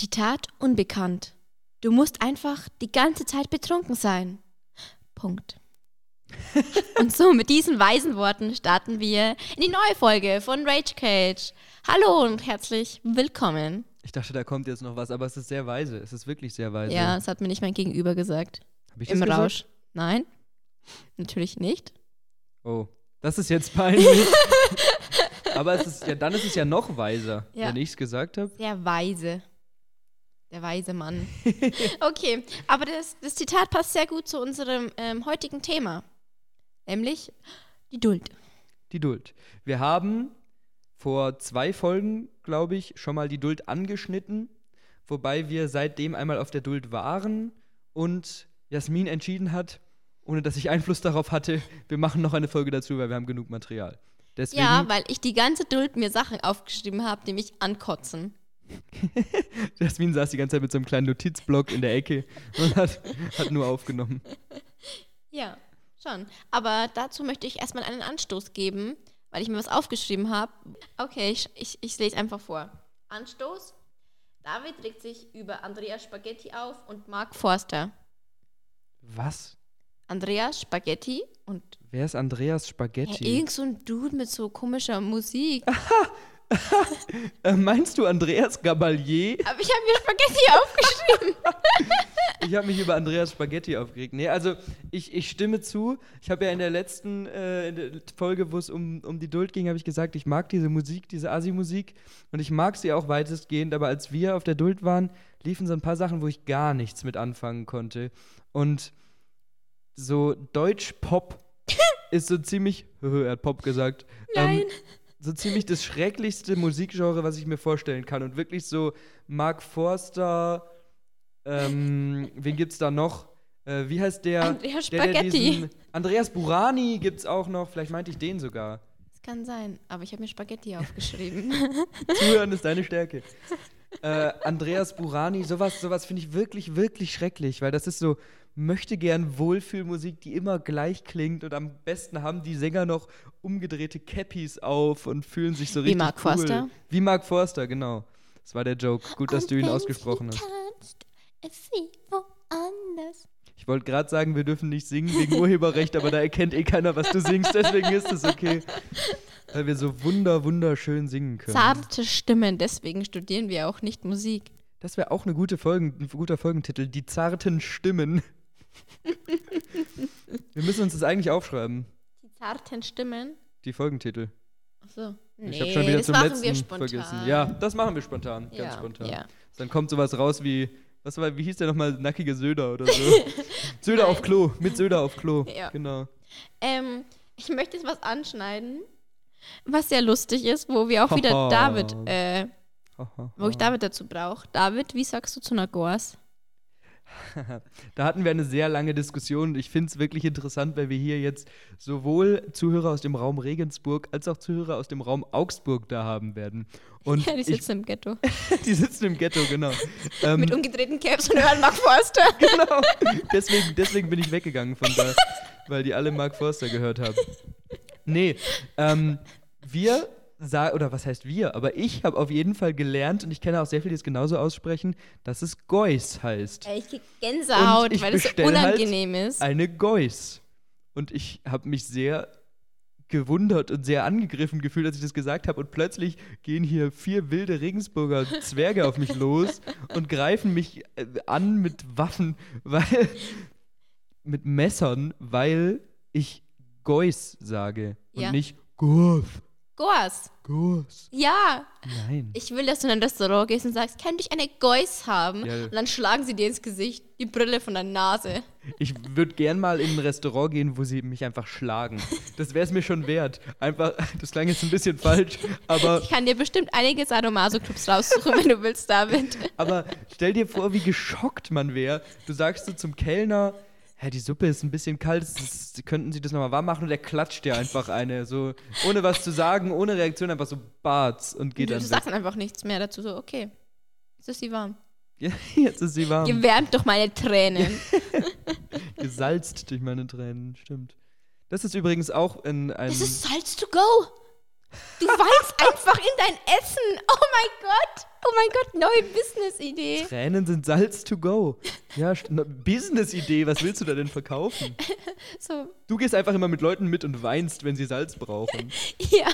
Zitat unbekannt. Du musst einfach die ganze Zeit betrunken sein. Punkt. Und so mit diesen weisen Worten starten wir in die neue Folge von Rage Cage. Hallo und herzlich willkommen. Ich dachte, da kommt jetzt noch was, aber es ist sehr weise. Es ist wirklich sehr weise. Ja, das hat mir nicht mein Gegenüber gesagt. Hab ich Im das gesagt? Rausch. Nein, natürlich nicht. Oh, das ist jetzt peinlich. aber es ist ja, dann ist es ja noch weiser, Ja. wenn ich es gesagt habe. Der Weise. Der weise Mann. Okay, aber das, das Zitat passt sehr gut zu unserem ähm, heutigen Thema. Nämlich die Duld. Die Duld. Wir haben vor zwei Folgen, glaube ich, schon mal die Duld angeschnitten, wobei wir seitdem einmal auf der Duld waren und Jasmin entschieden hat, ohne dass ich Einfluss darauf hatte, wir machen noch eine Folge dazu, weil wir haben genug Material. Deswegen, Ja, weil ich die ganze Duld mir Sachen aufgeschrieben habe, die mich ankotzen. Jasmin saß die ganze Zeit mit so einem kleinen Notizblock in der Ecke und hat, hat nur aufgenommen. Ja, schon. Aber dazu möchte ich erstmal einen Anstoß geben, weil ich mir was aufgeschrieben habe. Okay, ich, ich, ich lese einfach vor. Anstoß. David regt sich über Andreas Spaghetti auf und Mark Forster. Was? Andreas Spaghetti und Wer ist Andreas ja, Spaghetti? irgend so ein Dude mit so komischer Musik. Äh, meinst du Andreas Gabalier? Aber ich habe mir Spaghetti aufgeschrieben. Ich habe mich über Andreas Spaghetti aufgeregt. Nee, also ich, ich stimme zu. Ich habe ja in der letzten äh, in der Folge, wo es um, um die Duld ging, habe ich gesagt, ich mag diese Musik, diese Asi-Musik. Und ich mag sie auch weitestgehend. Aber als wir auf der Duld waren, liefen so ein paar Sachen, wo ich gar nichts mit anfangen konnte. Und so Deutsch-Pop ist so ziemlich, er hat Pop gesagt, Nein. Ähm, so ziemlich das schrecklichste Musikgenre, was ich mir vorstellen kann. Und wirklich so Mark Forster, ähm, wen gibt's da noch? Äh, wie heißt der? Andreas der, der Spaghetti. diesen- Andreas Burani gibt's auch noch. Vielleicht meinte ich den sogar. Das kann sein, aber ich habe mir Spaghetti aufgeschrieben. Zuhören ist deine Stärke. Äh, Andreas Burani, sowas, sowas finde ich wirklich, wirklich schrecklich, weil das ist so möchte gern Wohlfühlmusik, die immer gleich klingt und am besten haben die Sänger noch umgedrehte Cappies auf und fühlen sich so Wie richtig Mark cool. Forster? Wie Mark Forster, genau. Das war der Joke. Gut, dass du ihn ausgesprochen hast. Kannst, ist sie woanders. Ich wollte gerade sagen, wir dürfen nicht singen wegen Urheberrecht, aber da erkennt eh keiner, was du singst, deswegen ist es okay. Weil wir so wunder, wunderschön singen können. Zarte Stimmen, deswegen studieren wir auch nicht Musik. Das wäre auch eine gute Folgen, ein guter Folgentitel. Die zarten Stimmen. Wir müssen uns das eigentlich aufschreiben, Die zarten Stimmen? die Folgentitel. Achso. Nee, ich habe schon wieder das zum machen letzten wir spontan. vergessen. Ja, das machen wir spontan, ganz ja, spontan. Ja. Dann kommt sowas raus wie, was war, wie hieß der nochmal, nackige Söder oder so. Söder auf Klo, mit Söder auf Klo. Ja. Genau. Ähm, ich möchte jetzt was anschneiden, was sehr lustig ist, wo wir auch wieder David, äh, wo ich David dazu brauche. David, wie sagst du zu einer Gors? Da hatten wir eine sehr lange Diskussion und ich finde es wirklich interessant, weil wir hier jetzt sowohl Zuhörer aus dem Raum Regensburg als auch Zuhörer aus dem Raum Augsburg da haben werden. Und Ja, die ich, sitzen im Ghetto. die sitzen im Ghetto, genau. Ähm, Mit umgedrehten Caps und hören Mark Forster. genau. Deswegen, deswegen bin ich weggegangen von da, weil die alle Mark Forster gehört haben. Nee, ähm, wir oder was heißt wir, aber ich habe auf jeden Fall gelernt und ich kenne auch sehr viele, die es genauso aussprechen, dass es Geuss heißt. Ich krieg Gänsehaut, Und ich weil es so halt unangenehm ist. Eine Geuss. Und ich habe mich sehr gewundert und sehr angegriffen gefühlt, als ich das gesagt habe. Und plötzlich gehen hier vier wilde Regensburger Zwerge auf mich los und greifen mich äh, an mit Waffen, weil mit Messern, weil ich Geuss sage und Ja. nicht Gors. Gors. Gors. Ja, Nein. ich will, dass du in ein Restaurant gehst und sagst, könnte ich eine Geuss haben? Ja. Und dann schlagen sie dir ins Gesicht die Brille von der Nase. Ich würde gern mal in ein Restaurant gehen, wo sie mich einfach schlagen. Das wäre es mir schon wert. Einfach, das klang jetzt ein bisschen falsch, aber, Ich kann dir bestimmt einige Sadomaso-Clubs raussuchen, wenn du willst, David. aber stell dir vor, wie geschockt man wäre. Du sagst so zum Kellner, Hä, die Suppe ist ein bisschen kalt, ist, könnten Sie das nochmal warm machen? Und der klatscht dir einfach eine, so ohne was zu sagen, ohne Reaktion, einfach so Barts und geht du, dann du sagst dann einfach nichts mehr dazu, so, okay, jetzt ist sie warm. Ja, jetzt ist sie warm. Gewärmt durch meine Tränen. Gesalzt durch meine Tränen, stimmt. Das ist übrigens auch in einem. Das ist Salz to go. Du weinst einfach in dein Essen. Oh mein Gott. Oh mein Gott, neue Business-Idee. Tränen sind Salz to go. Ja, ne, Business-Idee, was willst du da denn verkaufen? So, Du gehst einfach immer mit Leuten mit und weinst, wenn sie Salz brauchen. ja.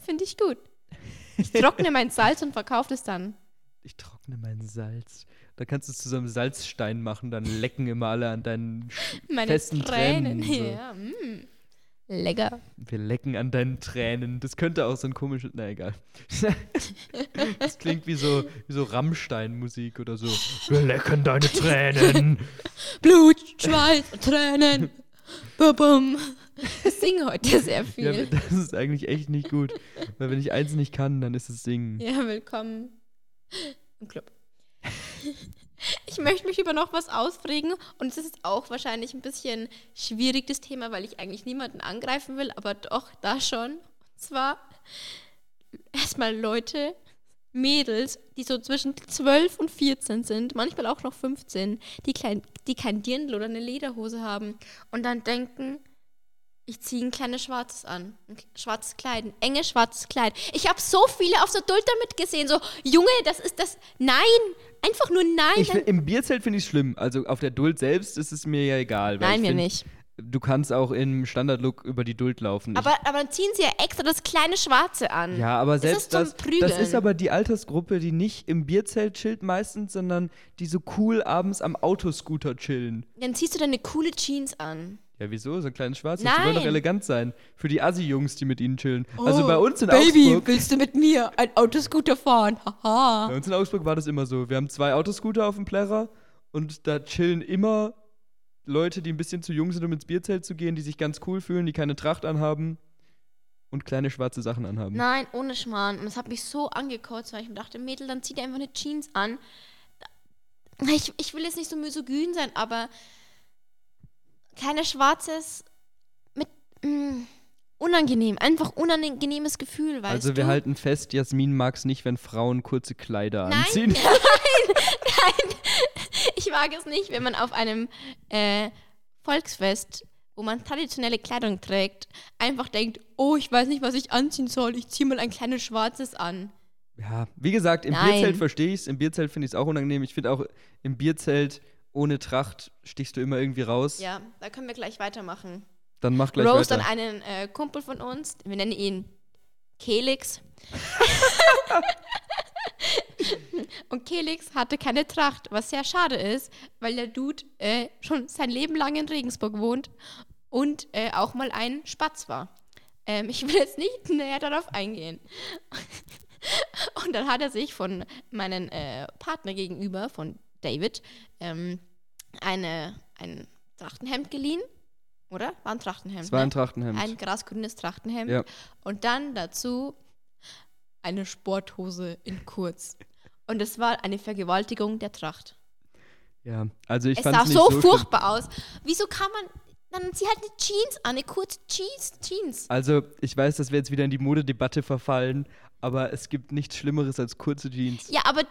Finde ich gut. Ich trockne mein Salz und verkaufe es dann. Ich trockne mein Salz. Da kannst du es zu so einem Salzstein machen, dann lecken immer alle an deinen Meine festen Tränen. Tränen. so. Ja, mm. Lecker. Wir lecken an deinen Tränen. Das könnte auch so ein komisches. Na egal. das klingt wie so, wie so Rammstein-Musik oder so. Wir lecken deine Tränen. Blut, Schweiß, Tränen. Bum, bum. Ich singe heute sehr ja, viel. das ist eigentlich echt nicht gut. Weil wenn ich eins nicht kann, dann ist es singen. Ja, willkommen im Club. Ich möchte mich über noch was ausfregen und es ist auch wahrscheinlich ein bisschen schwierig, das Thema, weil ich eigentlich niemanden angreifen will, aber doch da schon. Und zwar erstmal Leute, Mädels, die so zwischen 12 und 14 sind, manchmal auch noch 15, die, klein, die kein Dirndl oder eine Lederhose haben und dann denken, ich ziehe ein kleines Schwarzes an. Ein schwarzes Kleid, ein enges schwarzes Kleid. Ich habe so viele auf so Duld damit gesehen. So, Junge, das ist das. Nein! Einfach nur nein. Ich, Im Bierzelt finde ich es schlimm. Also auf der Duld selbst ist es mir ja egal. nein, mir find, nicht. Du kannst auch im Standardlook über die Duld laufen. Aber, aber dann ziehen sie ja extra das kleine Schwarze an. Ja, aber Das selbst ist zum das, das Prügeln. ist aber die Altersgruppe, die nicht im Bierzelt chillt meistens, sondern die so cool abends am Autoscooter chillen. Dann ziehst du deine coole Jeans an. Ja, wieso? So ein kleines Schwarzes. Die wollen doch Nein. elegant sein. Für die Assi-Jungs, die mit ihnen chillen. also bei uns in Oh, Baby, Augsburg. willst du mit mir ein Autoscooter fahren? Haha. Bei uns in Augsburg war das immer so. Wir haben zwei Autoscooter auf dem Plärrer und da chillen immer Leute, die ein bisschen zu jung sind, um ins Bierzelt zu gehen, die sich ganz cool fühlen, die keine Tracht anhaben und kleine schwarze Sachen anhaben. Nein, ohne Schmarrn. Und das hat mich so angekotzt, weil ich mir dachte, Mädel, dann zieh dir einfach eine Jeans an. Ich, ich will jetzt nicht so misogyn sein, aber kleine Schwarzes mit mm, unangenehm, einfach unangenehmes Gefühl, weißt also du? wir halten fest, Jasmin mag es nicht, wenn Frauen kurze Kleider Nein, anziehen. nein, ich mag es nicht, wenn man auf einem äh, Volksfest, wo man traditionelle Kleidung trägt, einfach denkt, oh, ich weiß nicht, was ich anziehen soll, ich ziehe mal ein kleines Schwarzes an. Ja, wie gesagt, im Nein. Bierzelt verstehe ich es. Im Bierzelt finde ich es auch unangenehm. Ich finde auch im Bierzelt ohne Tracht stichst du immer irgendwie raus. Ja, da können wir gleich weitermachen. Dann mach gleich Roast weiter. an einen äh, Kumpel von uns, wir nennen ihn Kelix. Und Kelix hatte keine Tracht, was sehr schade ist, weil der Dude äh, schon sein Leben lang in Regensburg wohnt und äh, auch mal ein Spatz war. Ähm, ich will jetzt nicht näher darauf eingehen. Und dann hat er sich von meinem äh, Partner gegenüber, von David, ähm, eine, ein Trachtenhemd geliehen. Oder? War ein Trachtenhemd. Es war ein ne? Trachtenhemd. Ein grasgrünes Trachtenhemd. Ja. Und dann dazu eine Sporthose in kurz. Und es war eine Vergewaltigung der Tracht. ja, also ich es fand sah es nicht so, so schlimm. furchtbar aus. Wieso kann man. Dann zieh halt eine Jeans an, eine kurze Jeans. Jeans. Also, ich weiß, dass wir jetzt wieder in die Modedebatte verfallen, aber es gibt nichts Schlimmeres als kurze Jeans. Ja, aber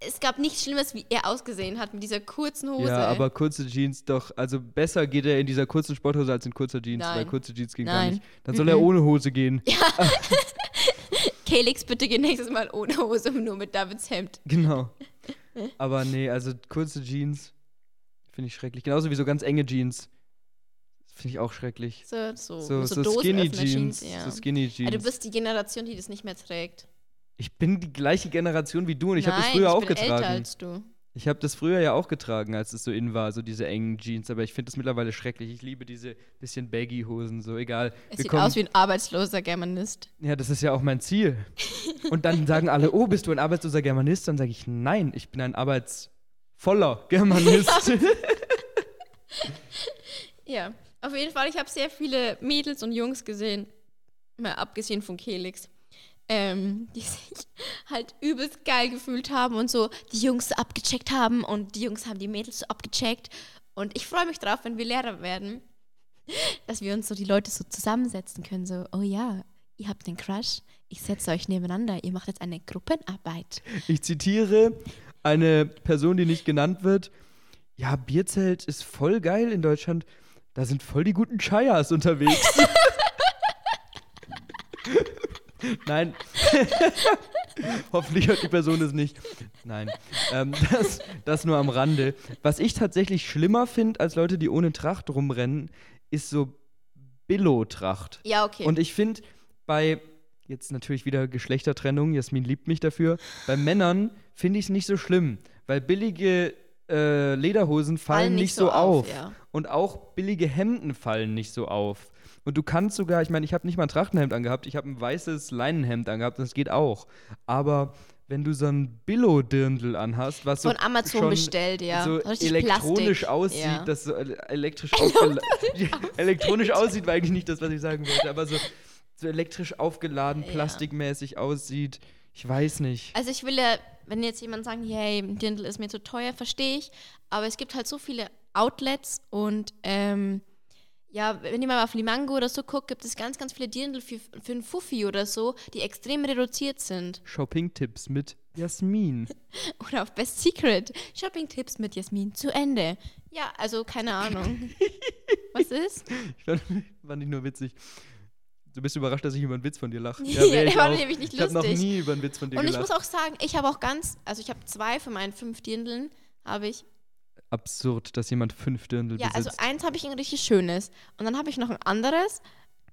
es gab nichts Schlimmes, wie er ausgesehen hat mit dieser kurzen Hose. Ja, aber kurze Jeans doch, also besser geht er in dieser kurzen Sporthose als in kurzer Jeans, Nein. weil kurze Jeans ging gar Nein. nicht. Dann soll er ohne Hose gehen. Kelix, bitte geh nächstes Mal ohne Hose, nur mit Davids Hemd. Genau. Aber nee, also kurze Jeans finde ich schrecklich. Genauso wie so ganz enge Jeans. Finde ich auch schrecklich. So, so, So, so, so, Skinny Dosenöffner-Jeans, Jeans. ja. So Skinny Ja, Jeans. du bist die Generation, die das nicht mehr trägt. Ich bin die gleiche Generation wie du und ich habe das früher ich auch bin getragen. älter als du. Ich habe das früher ja auch getragen, als es so in war, so diese engen Jeans. Aber ich finde das mittlerweile schrecklich. Ich liebe diese bisschen Baggy-Hosen, so egal. Es sieht kommen- aus wie ein arbeitsloser Germanist. Ja, das ist ja auch mein Ziel. Und dann sagen alle, oh, bist du ein arbeitsloser Germanist? Dann sage ich, nein, ich bin ein arbeitsvoller Germanist. Ja, auf jeden Fall. Ich habe sehr viele Mädels und Jungs gesehen, mal abgesehen von Kelix, ähm, die sich halt übelst geil gefühlt haben und so die Jungs abgecheckt haben und die Jungs haben die Mädels so abgecheckt. Und ich freue mich drauf, wenn wir Lehrer werden, dass wir uns so die Leute so zusammensetzen können. So, oh ja, ihr habt einen Crush, ich setze euch nebeneinander, ihr macht jetzt eine Gruppenarbeit. Ich zitiere eine Person, die nicht genannt wird. Ja, Bierzelt ist voll geil in Deutschland. Da sind voll die guten Chayas unterwegs. Nein. Hoffentlich hört die Person es nicht. Nein. Ähm, das, das nur am Rande. Was ich tatsächlich schlimmer finde als Leute, die ohne Tracht rumrennen, ist so Billo-Tracht. Ja, okay. Und ich finde bei, jetzt natürlich wieder Geschlechtertrennung, Jasmin liebt mich dafür, bei Männern finde ich es nicht so schlimm, weil billige äh, Lederhosen fallen, nicht so auf. ja. Und auch billige Hemden fallen nicht so auf. Und du kannst sogar, ich meine, ich habe nicht mal ein Trachtenhemd angehabt, ich habe ein weißes Leinenhemd angehabt, das geht auch. Aber wenn du so ein Billo-Dirndl anhast, was so Von Amazon schon bestellt, ja. so Richtig elektronisch Plastik. aussieht, Ja. das so ele- elektrisch aufgeladen elektronisch aussieht, war eigentlich nicht das, was ich sagen wollte, aber so, so elektrisch aufgeladen, Ja. plastikmäßig aussieht. Ich weiß nicht. Also ich will ja, wenn jetzt jemand sagt, hey, ein Dirndl ist mir zu teuer, verstehe ich. Aber es gibt halt so viele Outlets und ähm, ja, wenn ihr mal auf Limango oder so guckt, gibt es ganz, ganz viele Dirndl für, für einen Fuffi oder so, die extrem reduziert sind. Shopping-Tipps mit Jasmin. Oder auf Best Secret. Shopping-Tipps mit Jasmin zu Ende. Ja, also keine Ahnung. Was ist? Ich fand, fand ich nur witzig. Du bist überrascht, dass ich über einen Witz von dir lache. Ja, wär der ich war nämlich nicht Ich habe noch lustig. nie über einen Witz von dir Und ich gelacht. muss auch sagen, ich habe auch ganz, also ich habe zwei von meinen fünf Dirndln, habe ich Absurd, dass jemand fünf Dirndl Ja, also besitzt. eins habe ich ein richtig schönes. Und dann habe ich noch ein anderes,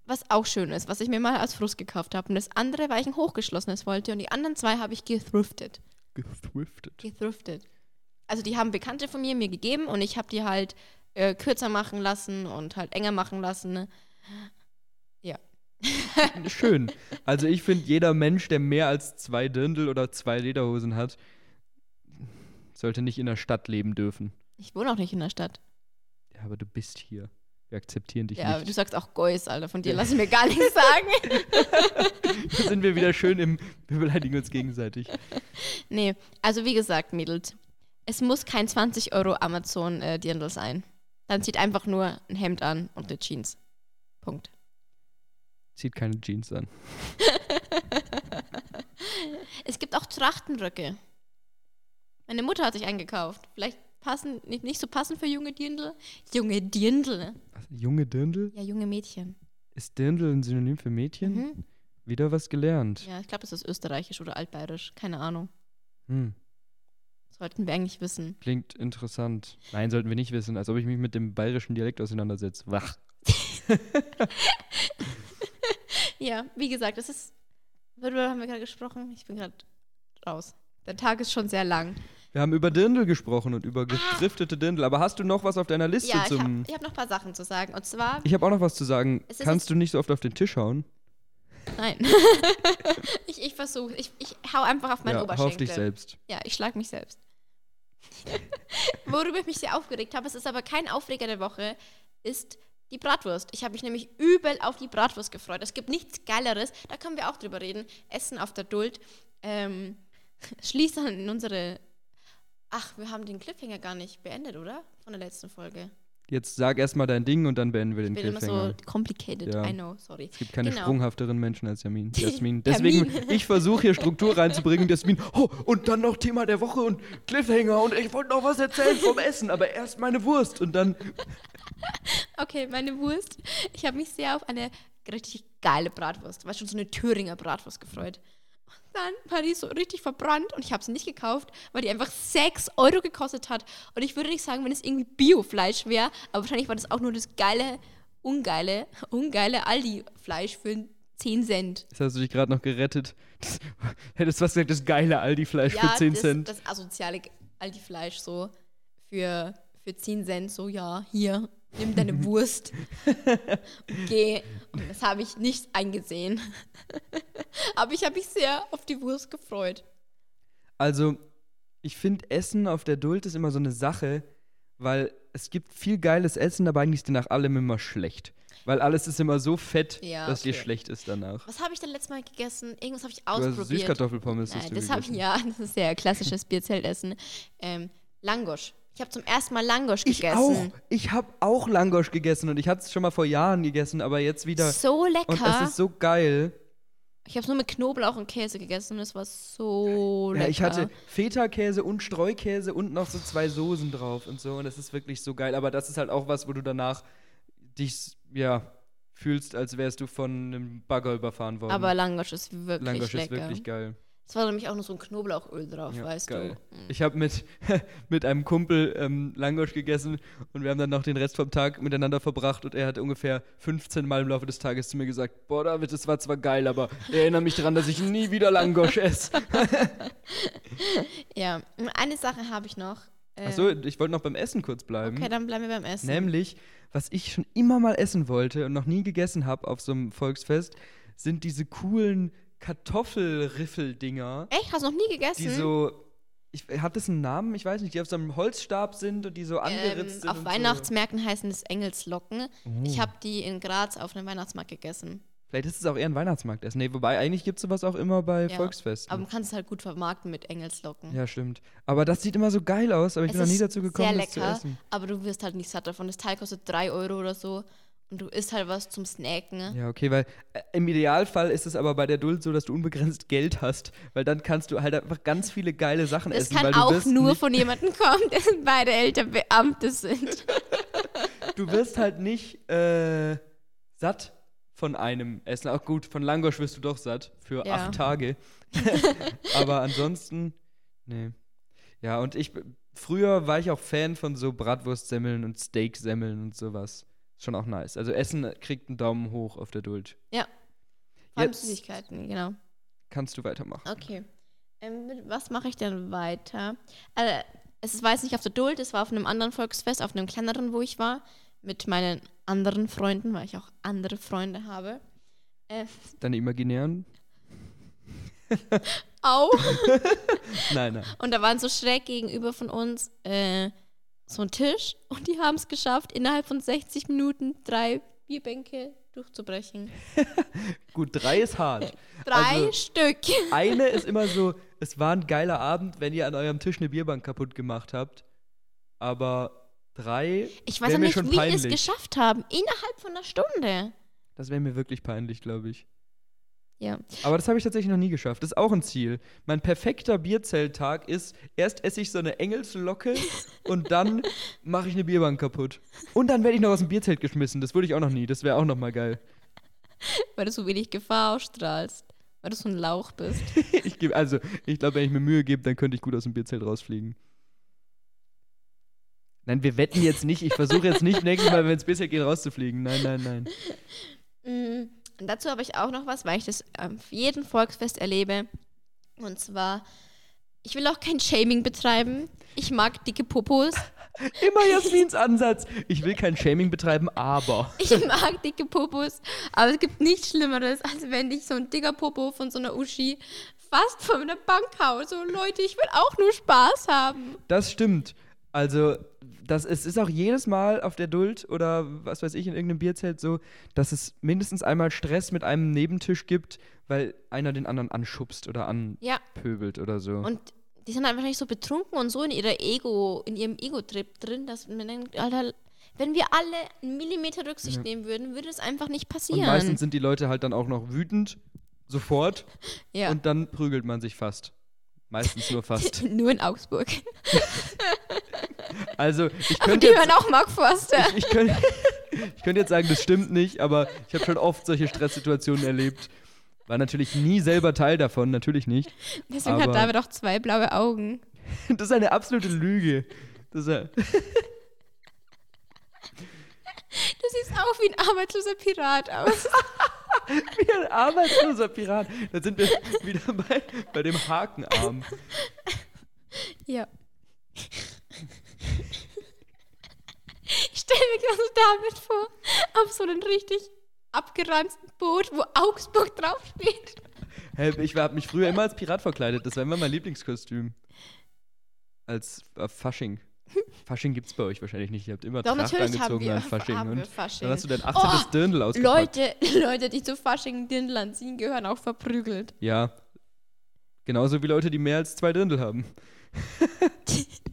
was auch schön ist, was ich mir mal als Frust gekauft habe. Und das andere, weil ich ein hochgeschlossenes wollte. Und die anderen zwei habe ich gethriftet. Gethriftet. Gethriftet. Also die haben Bekannte von mir mir gegeben und ich habe die halt äh, kürzer machen lassen und halt enger machen lassen. ne? Schön. Also ich finde, jeder Mensch, der mehr als zwei Dirndl oder zwei Lederhosen hat, sollte nicht in der Stadt leben dürfen. Ich wohne auch nicht in der Stadt. Ja, aber du bist hier. Wir akzeptieren dich Ja, nicht. du sagst auch Geus, Alter. Von dir lass ich mir gar nichts sagen. Da sind wir wieder schön im, wir beleidigen uns gegenseitig. nee, also wie gesagt, Mädels, es muss kein 20 Euro Amazon-Dirndl sein. Dann zieht einfach nur ein Hemd an und eine Jeans. Punkt. Zieht keine Jeans an. Es gibt auch Trachtenröcke. Meine Mutter hat sich eingekauft. Vielleicht passen, nicht, nicht so passend für junge Dirndl. Junge Dirndl. Was, junge Dirndl? Ja, junge Mädchen. Ist Dirndl ein Synonym für Mädchen? Mhm. Wieder was gelernt. Ja, ich glaube, das ist österreichisch oder altbayerisch. Keine Ahnung. Hm. Sollten wir eigentlich wissen. Klingt interessant. Nein, sollten wir nicht wissen, als ob ich mich mit dem bayerischen Dialekt auseinandersetze. Wach. Ja, wie gesagt, das ist. Worüber haben wir gerade gesprochen? Ich bin gerade raus. Der Tag ist schon sehr lang. Wir haben über Dirndl gesprochen und über gestriftete Dirndl. Aber hast du noch was auf deiner Liste Ja, ich zum. habe hab noch ein paar Sachen zu sagen. Und zwar. Ich habe auch noch was zu sagen. Kannst du nicht so oft auf den Tisch hauen? Nein. ich ich versuche. Ich, ich hau einfach auf meinen ja, hau Oberschenkel. auf dich selbst. Ja, ich schlag mich selbst. Worüber ich mich sehr aufgeregt habe, es ist aber kein Aufreger der Woche, ist die Bratwurst. Ich habe mich nämlich übel auf die Bratwurst gefreut. Es gibt nichts Geileres, da können wir auch drüber reden. Essen auf der Duld. Ähm, schließt dann in unsere. Ach, wir haben den Cliffhanger gar nicht beendet, oder? Von der letzten Folge. Jetzt sag erstmal dein Ding und dann beenden wir den Ich bin immer Cliffhanger. so complicated. Ja. I know, sorry. es gibt keine Genau. sprunghafteren Menschen als Jasmin. Jasmin. Deswegen, ich versuche hier Struktur reinzubringen. Jasmin, oh, und dann noch Thema der Woche und Cliffhanger und ich wollte noch was erzählen vom Essen, aber erst meine Wurst und dann. Okay, meine Wurst. Ich habe mich sehr auf eine richtig geile Bratwurst, weißt schon so eine Thüringer Bratwurst gefreut. Und dann war die so richtig verbrannt und ich habe sie nicht gekauft, weil die einfach 6 Euro gekostet hat. Und ich würde nicht sagen, wenn es irgendwie Biofleisch wäre, aber wahrscheinlich war das auch nur das geile, ungeile, ungeile Aldi-Fleisch für 10 Cent. Jetzt hast du dich gerade noch gerettet. Hättest was gesagt, das geile Aldi-Fleisch für 10 das, Cent. das asoziale Aldi-Fleisch so für, für 10 Cent, so ja, hier, nimm deine Wurst und geh. Und das habe ich nicht eingesehen. Aber ich habe mich sehr auf die Wurst gefreut. Also, ich finde, Essen auf der Duld ist immer so eine Sache, weil es gibt viel geiles Essen, aber eigentlich ist nach allem immer schlecht. Weil alles ist immer so fett, Ja, dass dir okay. schlecht ist danach. Was habe ich denn letztes Mal gegessen? Irgendwas habe ich Du hast ausprobiert. Süßkartoffelpommes. hast Nein, du das habe ich, ja, das ist ja klassisches Bierzeltessen. Ähm, Langosch. Ich habe zum ersten Mal Langosch Ich gegessen. auch. Ich habe auch Langosch gegessen und ich hatte es schon mal vor Jahren gegessen, aber jetzt wieder. So lecker. Und es ist so geil. Ich habe es nur mit Knoblauch und Käse gegessen und es war so lecker. Ja, ich hatte Feta-Käse und Streukäse und noch so zwei Soßen drauf und so. Und das ist wirklich so geil. Aber das ist halt auch was, wo du danach dich, ja, fühlst, als wärst du von einem Bagger überfahren worden. Aber Langosch ist wirklich Langosch ist lecker. wirklich geil. Es war nämlich auch noch so ein Knoblauchöl drauf, Ja, weißt geil. du. Mhm. Ich habe mit, mit einem Kumpel ähm, Langosch gegessen und wir haben dann noch den Rest vom Tag miteinander verbracht und er hat ungefähr 15 Mal im Laufe des Tages zu mir gesagt, boah David, das war zwar geil, aber ich erinnere mich daran, dass ich nie wieder Langosch esse. Ja, eine Sache habe ich noch. Äh, Achso, ich wollte noch beim Essen kurz bleiben. Okay, dann bleiben wir beim Essen. Nämlich, was ich schon immer mal essen wollte und noch nie gegessen habe auf so einem Volksfest, sind diese coolen Kartoffelriffel-Dinger, Echt? Hast du noch nie gegessen? die so. Ich, hat das einen Namen? Ich weiß nicht, die auf so einem Holzstab sind und die so angeritzt ähm, sind. auf Weihnachtsmärkten heißen es Engelslocken. Ich Oh. habe die in Graz auf einem Weihnachtsmarkt gegessen. So. Vielleicht ist es auch eher ein Weihnachtsmarktessen. Nee, wobei eigentlich gibt es sowas auch immer bei Ja, Volksfesten. Aber man kann es halt gut vermarkten mit Engelslocken. ja, stimmt. Aber das sieht immer so geil aus, aber ich Es bin noch nie dazu gekommen, sehr das zu lecker, essen. aber du wirst halt nicht satt davon. Das Teil kostet 3 Euro oder so und du isst halt was zum Snacken. Ja, okay, weil äh, im Idealfall ist es aber bei der Duld so, dass du unbegrenzt Geld hast, weil dann kannst du halt einfach ganz viele geile Sachen Das essen. kann weil du auch nur von jemandem kommen, dessen beide Eltern Beamte sind. Du wirst halt nicht äh, satt von einem Essen. Auch gut, von Langosch wirst du doch satt für Ja. acht Tage. aber ansonsten, nee. Ja, und ich, früher war ich auch Fan von so Bratwurstsemmeln und Steaksemmeln und sowas. Schon auch nice. Also Essen kriegt einen Daumen hoch auf der Duld. Vor allem Jetzt Süßigkeiten, genau. kannst du weitermachen. Okay. Ähm, was mache ich denn weiter? Also, es war jetzt nicht auf der Duld, es war auf einem anderen Volksfest, auf einem kleineren, wo ich war, mit meinen anderen Freunden, weil ich auch andere Freunde habe. Äh, Deine imaginären? auch. Nein, nein. Und da waren so schräg gegenüber von uns äh, so ein Tisch und die haben es geschafft, innerhalb von 60 Minuten drei Bierbänke durchzubrechen. Gut, drei ist hart. Drei Also- Stück. Eine ist immer so, es war ein geiler Abend, wenn ihr an eurem Tisch eine Bierbank kaputt gemacht habt. Aber drei Ich weiß mir nicht, wie die es peinlich. geschafft haben. Innerhalb von einer Stunde. Das wäre mir wirklich peinlich, glaube ich. Ja. Aber das habe ich tatsächlich noch nie geschafft. Das ist auch ein Ziel. Mein perfekter Bierzelttag ist, erst esse ich so eine Engelslocke und dann mache ich eine Bierbank kaputt. Und dann werde ich noch aus dem Bierzelt geschmissen. Das würde ich auch noch nie. Das wäre auch noch mal geil. Weil du so wenig Gefahr ausstrahlst. Weil du so ein Lauch bist. Ich geb, also, ich glaube, wenn ich mir Mühe gebe, dann könnte ich gut aus dem Bierzelt rausfliegen. Nein, wir wetten jetzt nicht. Ich versuche jetzt nicht nächstes Mal, wenn ins Bierzelt geht, rauszufliegen. Nein, nein, nein. Mm, Und dazu habe ich auch noch was, weil ich das auf jedem Volksfest erlebe. Und zwar, ich will auch kein Shaming betreiben. Ich mag dicke Popos. Immer Jasmins Ansatz. Ich will kein Shaming betreiben, aber. Ich mag dicke Popos. Aber es gibt nichts Schlimmeres, als wenn dich so ein dicker Popo von so einer Uschi fast von einer Bank haut. So, Leute, ich will auch nur Spaß haben. Das stimmt. Also, das, es ist auch jedes Mal auf der Duld oder was weiß ich in irgendeinem Bierzelt so, dass es mindestens einmal Stress mit einem Nebentisch gibt, weil einer den anderen anschubst oder Ja, anpöbelt oder so. und die sind einfach nicht so betrunken und so in ihrer Ego, in ihrem Ego-Trip drin, dass man denkt, Alter, wenn wir alle einen Millimeter Rücksicht Ja. nehmen würden, würde es einfach nicht Und passieren. meistens sind die Leute halt dann auch noch wütend, sofort, ja. und dann prügelt man sich fast. Meistens nur fast. Nur in Augsburg. Also, ich Aber könnte die jetzt, hören auch Mark Forster. ich, ich könnte, ich könnte jetzt sagen, das stimmt nicht, aber ich habe schon oft solche Stresssituationen erlebt. War natürlich nie selber Teil davon, natürlich nicht. Deswegen aber- hat David auch zwei blaue Augen. Das ist eine absolute Lüge. Das ist ja, Du siehst auch wie ein arbeitsloser Pirat aus. wie ein arbeitsloser Pirat. Da sind wir wieder bei, bei dem Hakenarm. ja. Ich stelle mir gerade so David vor, auf so einem richtig abgeranzten Boot, wo Augsburg draufsteht. Hey, ich habe mich früher immer als Pirat verkleidet. Das war immer mein Lieblingskostüm. Als äh, Fasching. Fasching gibt's bei euch wahrscheinlich nicht. Ihr habt immer Doch, Tracht angezogen an Fasching. haben wir Fasching. dann hast du dein 18. Oh, Dirndl ausgepackt. Leute, Leute, die zu Fasching Dirndl anziehen, gehören auch verprügelt. Ja. Genauso wie Leute, die mehr als zwei Dirndl haben.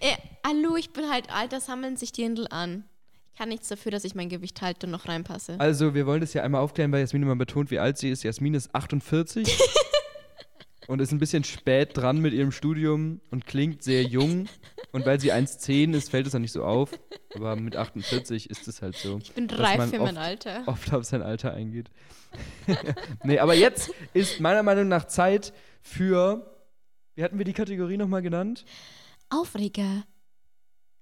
Äh, hallo, ich bin halt alt, da sammeln sich Dirndl an. Ich kann nichts dafür, dass ich mein Gewicht halte und noch reinpasse. Also, wir wollen das ja einmal aufklären, weil Jasmin immer betont, wie alt sie ist. Jasmin ist 48 und ist ein bisschen spät dran mit ihrem Studium und klingt sehr jung Und weil sie 1,10 ist, fällt es auch nicht so auf. Aber mit 48 ist es halt so. Ich bin reif für mein oft- Alter. Oft auf sein Alter eingeht. nee, aber jetzt ist meiner Meinung nach Zeit für. Wie hatten wir die Kategorie nochmal genannt? Aufreger.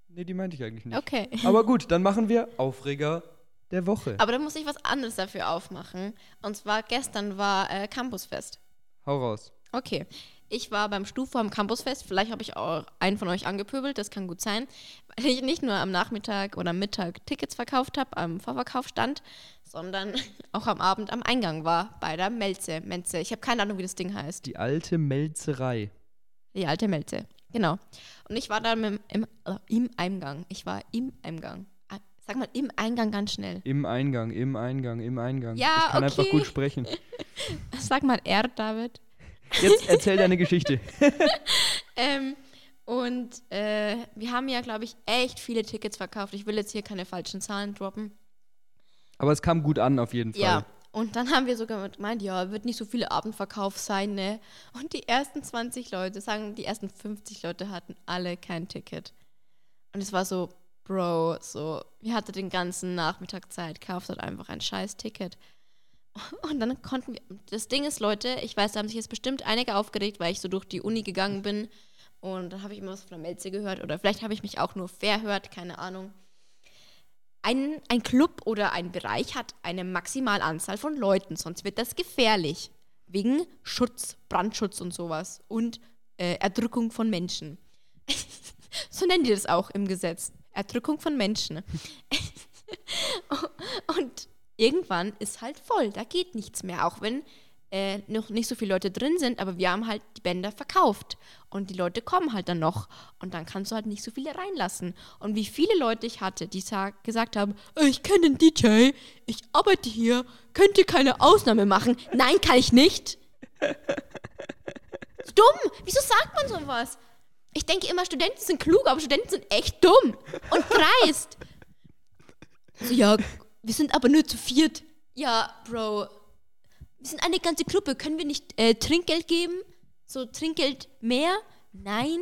Nee, die meinte ich eigentlich nicht. Okay. Aber gut, dann machen wir Aufreger der Woche. Aber da muss ich was anderes dafür aufmachen. Und zwar gestern war äh, Campusfest. Hau raus. Okay. Ich war beim Stufu am Campusfest. Vielleicht habe ich auch einen von euch angepöbelt. Das kann gut sein. Weil ich nicht nur am Nachmittag oder am Mittag Tickets verkauft habe, am Vorverkaufsstand, sondern auch am Abend am Eingang war. Bei der Melze. Menze. Ich habe keine Ahnung, wie das Ding heißt. Die alte Melzerei. Die alte Melze. Genau. Und ich war da im, im, äh, im Eingang. Ich war im Eingang. Ah, Sag mal im Eingang ganz schnell. Im Eingang, im Eingang, im Eingang. Ja, ich kann einfach okay. gut sprechen. Sag mal R, David. Jetzt erzähl deine Geschichte. Ähm, und äh, wir haben ja, glaube ich, echt viele Tickets verkauft. Ich will jetzt hier keine falschen Zahlen droppen. Aber es kam gut an, auf jeden Fall. Ja. Und dann haben wir sogar gemeint, ja, wird nicht so viele Abendverkauf sein, ne? Und die ersten 20 Leute, sagen, die ersten 50 Leute hatten alle kein Ticket. Und es war so, Bro, so, ihr hattet den ganzen Nachmittag Zeit, kauft dort einfach ein scheiß Ticket. Und dann konnten wir, das Ding ist, Leute, ich weiß, da haben sich jetzt bestimmt einige aufgeregt, weil ich so durch die Uni gegangen bin und dann habe ich immer was von der Melze gehört oder vielleicht habe ich mich auch nur verhört, keine Ahnung. Ein, ein Club oder ein Bereich hat eine Maximalanzahl von Leuten, sonst wird das gefährlich. Wegen Schutz, Brandschutz und sowas und äh, Erdrückung von Menschen. so nennen die das auch im Gesetz. Erdrückung von Menschen. und irgendwann ist halt voll, da geht nichts mehr, auch wenn äh, noch nicht so viele Leute drin sind, aber wir haben halt die Bänder verkauft und die Leute kommen halt dann noch und dann kannst du halt nicht so viele reinlassen. Und wie viele Leute ich hatte, die sag, gesagt haben, "Äh, ich kenne den DJ, ich arbeite hier, könnt ihr keine Ausnahme machen? Nein, kann ich nicht. Dumm, wieso sagt man sowas? Ich denke immer, Studenten sind klug, aber Studenten sind echt dumm und dreist. So, ja, wir sind aber nur zu viert. Ja, Bro, wir sind eine ganze Gruppe. Können wir nicht äh, Trinkgeld geben? So Trinkgeld mehr? Nein.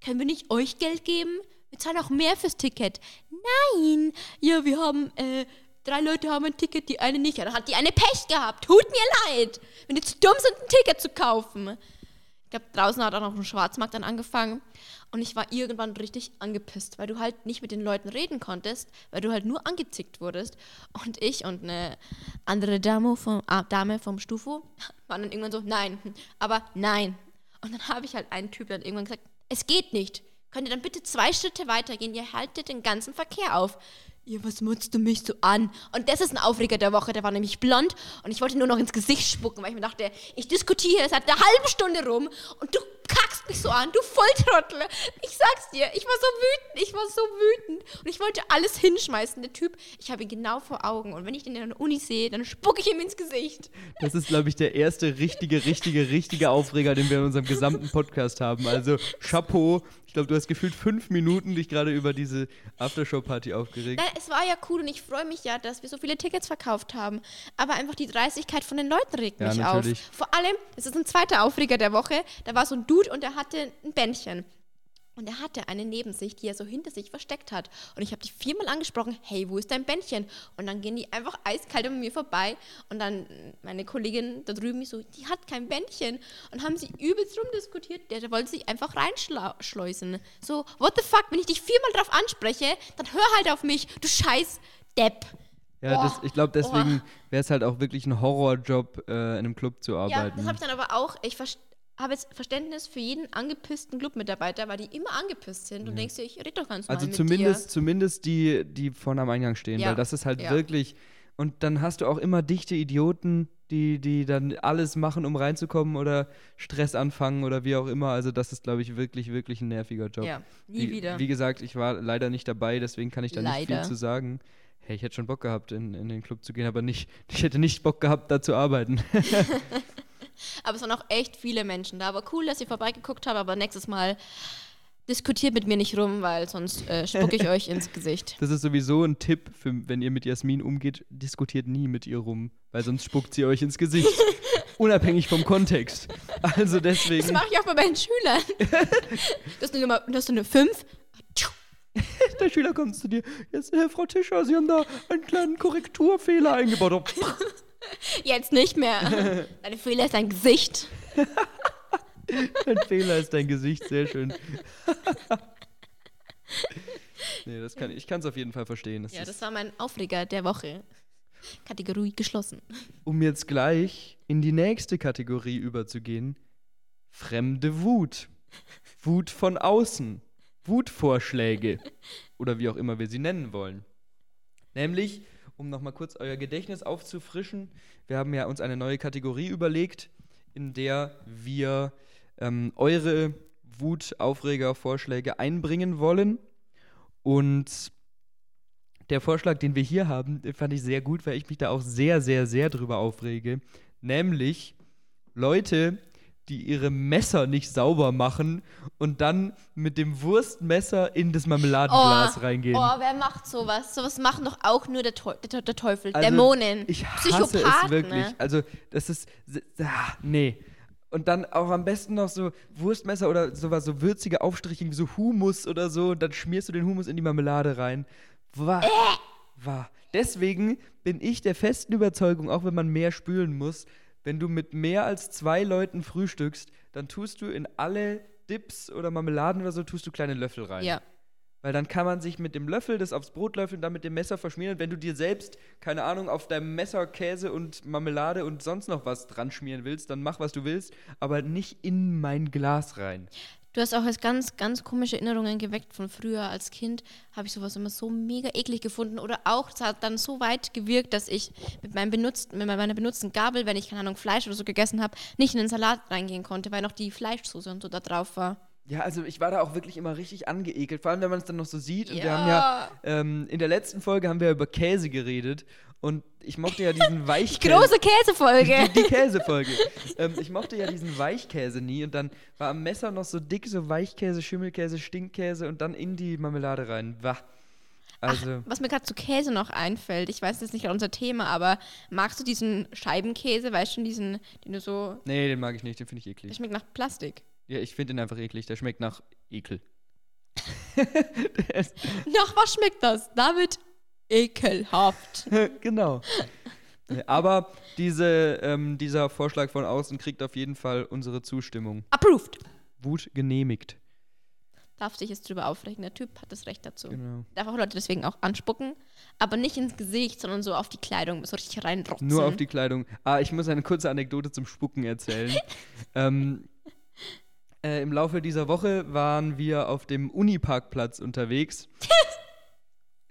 Können wir nicht euch Geld geben? Wir zahlen auch mehr fürs Ticket. Nein. Ja, wir haben, äh, drei Leute haben ein Ticket, die eine nicht. Ja, dann hat die eine Pech gehabt. Tut mir leid. Wenn die zu dumm sind, ein Ticket zu kaufen. Ich glaube, draußen hat auch noch ein Schwarzmarkt dann angefangen. Und ich war irgendwann richtig angepisst, weil du halt nicht mit den Leuten reden konntest, weil du halt nur angezickt wurdest. Und ich und eine andere Dame vom, ah, Dame vom Stufo waren dann irgendwann so, nein, aber nein. Und dann habe ich halt einen Typ dann irgendwann gesagt, es geht nicht. Könnt ihr dann bitte zwei Schritte weitergehen? Ihr haltet den ganzen Verkehr auf. Ja, was mutzt du mich so an? Und das ist ein Aufreger der Woche, der war nämlich blond und ich wollte nur noch ins Gesicht spucken, weil ich mir dachte, ich diskutiere seit einer halben Stunde rum und du kackst mich so an, du Volltrottel. Ich sag's dir, ich war so wütend, ich war so wütend und ich wollte alles hinschmeißen. Der Typ, ich habe ihn genau vor Augen und wenn ich den in der Uni sehe, dann spucke ich ihm ins Gesicht. Das ist, glaube ich, der erste richtige, richtige, richtige Aufreger, den wir in unserem gesamten Podcast haben. Also Chapeau. Ich glaube, du hast gefühlt fünf Minuten dich gerade über diese Aftershow-Party aufgeregt. Nein, es war ja cool und ich freue mich ja, dass wir so viele Tickets verkauft haben. Aber einfach die Dreistigkeit von den Leuten regt Ja, mich natürlich. auf. Vor allem, es ist ein zweiter Aufreger der Woche, da war so ein Dude und der hatte ein Bändchen. Und er hatte eine neben sich, die er so hinter sich versteckt hat. Und ich habe die viermal angesprochen, hey, wo ist dein Bändchen? Und dann gehen die einfach eiskalt an mir vorbei. Und dann meine Kollegin da drüben so, die hat kein Bändchen. Und haben sie übelst rumdiskutiert. Der, der wollte sich einfach reinschleusen. So, what the fuck, wenn ich dich viermal drauf anspreche, dann hör halt auf mich, du scheiß Depp. Ja, Boah. das, ich glaube, deswegen wäre es halt auch wirklich ein Horrorjob, äh, in einem Club zu Ja, arbeiten. das habe ich dann aber auch. Ich ver- habe jetzt Verständnis für jeden angepissten Clubmitarbeiter, weil die immer angepisst sind und denkst dir, ich rede doch ganz normal also mit zumindest, dir. zumindest die, die vorne am Eingang stehen, Ja, weil das ist halt ja. wirklich. Und dann hast du auch immer dichte Idioten, die, die dann alles machen, um reinzukommen oder Stress anfangen oder wie auch immer. Also das ist, glaube ich, wirklich, wirklich ein nerviger Job. Ja, nie wie, wieder. Wie gesagt, ich war leider nicht dabei, deswegen kann ich da nicht Leider. viel zu sagen. Hey, ich hätte schon Bock gehabt, in, in den Club zu gehen, aber nicht, ich hätte nicht Bock gehabt, da zu arbeiten. Aber es waren auch echt viele Menschen da. Aber cool, dass ihr vorbeigeguckt habt, aber nächstes Mal diskutiert mit mir nicht rum, weil sonst äh, spucke ich euch ins Gesicht. Das ist sowieso ein Tipp, für, wenn ihr mit Jasmin umgeht, diskutiert nie mit ihr rum, weil sonst spuckt sie euch ins Gesicht. Unabhängig vom Kontext. Also Das deswegen. mache ich auch bei meinen Schülern. Du hast eine, Nummer, du hast eine 5, der Schüler kommt zu dir. Jetzt, äh, Frau Tischer, Sie haben da einen kleinen Korrekturfehler eingebaut. Jetzt nicht mehr. Deine Fehler ist dein Gesicht. Ein Fehler ist dein Gesicht, sehr schön. nee, das kann, ich kann es auf jeden Fall verstehen. Das Ja, das war mein Aufreger der Woche. Kategorie geschlossen. um jetzt gleich in die nächste Kategorie überzugehen: fremde Wut. Wut von außen. Wutvorschläge. Oder wie auch immer wir sie nennen wollen. Nämlich, um nochmal kurz euer Gedächtnis aufzufrischen, wir haben ja uns eine neue Kategorie überlegt, in der wir ähm, eure Wutaufreger, Vorschläge einbringen wollen. Und der Vorschlag, den wir hier haben, den fand ich sehr gut, weil ich mich da auch sehr, sehr, sehr drüber aufrege. Nämlich Leute, die ihre Messer nicht sauber machen und dann mit dem Wurstmesser in das Marmeladenglas reingehen. Oh, wer macht sowas? Sowas machen doch auch nur der, Teu der, der Teufel. Also, Dämonen. Ich hasse es Psychopathen, wirklich. ne? Also, das ist. Ah, nee. Und dann auch am besten noch so Wurstmesser oder sowas, so würzige Aufstriche, wie so Humus oder so. Und dann schmierst du den Humus in die Marmelade rein. Wah. Wah. Deswegen bin ich der festen Überzeugung, auch wenn man mehr spülen muss, wenn du mit mehr als zwei Leuten frühstückst, dann tust du in alle Dips oder Marmeladen oder so, tust du kleine Löffel rein. Ja. Weil dann kann man sich mit dem Löffel das aufs Brot löffeln, dann mit dem Messer verschmieren. Wenn du dir selbst, keine Ahnung, auf deinem Messer Käse und Marmelade und sonst noch was dran schmieren willst, dann mach, was du willst, aber nicht in mein Glas rein. Du hast auch jetzt ganz, ganz komische Erinnerungen geweckt von früher als Kind. Habe ich sowas immer so mega eklig gefunden. Oder auch, es hat dann so weit gewirkt, dass ich mit, meinem benutzten, mit meiner benutzten Gabel, wenn ich, keine Ahnung, Fleisch oder so gegessen habe, nicht in den Salat reingehen konnte, weil noch die Fleischsoße und so da drauf war. Ja, also ich war da auch wirklich immer richtig angeekelt, vor allem wenn man es dann noch so sieht. Und wir Ja. haben ja, ähm, in der letzten Folge haben wir über Käse geredet und ich mochte ja diesen Weichkäse. Große Käsefolge! Die, die Käsefolge. ähm, ich mochte ja diesen Weichkäse nie und dann war am Messer noch so dick, so Weichkäse, Schimmelkäse, Stinkkäse und dann in die Marmelade rein. Wah. Also, Was mir gerade zu Käse noch einfällt, ich weiß, das ist nicht unser Thema, aber magst du diesen Scheibenkäse, weißt du, diesen, den du so, nee, den mag ich nicht, den finde ich der eklig. schmeckt nach Plastik. Ja, ich finde den einfach eklig, der schmeckt nach Ekel. Der Nach was schmeckt das? David, ekelhaft. genau. Aber diese, ähm, dieser Vorschlag von außen kriegt auf jeden Fall unsere Zustimmung. Approved. Wut genehmigt. Darf sich jetzt drüber aufregen, der Typ hat das Recht dazu. Genau. Darf auch Leute deswegen auch anspucken, aber nicht ins Gesicht, sondern so auf die Kleidung, so richtig reinrotzen. Nur auf die Kleidung. Ah, ich muss eine kurze Anekdote zum Spucken erzählen. ähm, äh, Im Laufe dieser Woche waren wir auf dem Uniparkplatz unterwegs.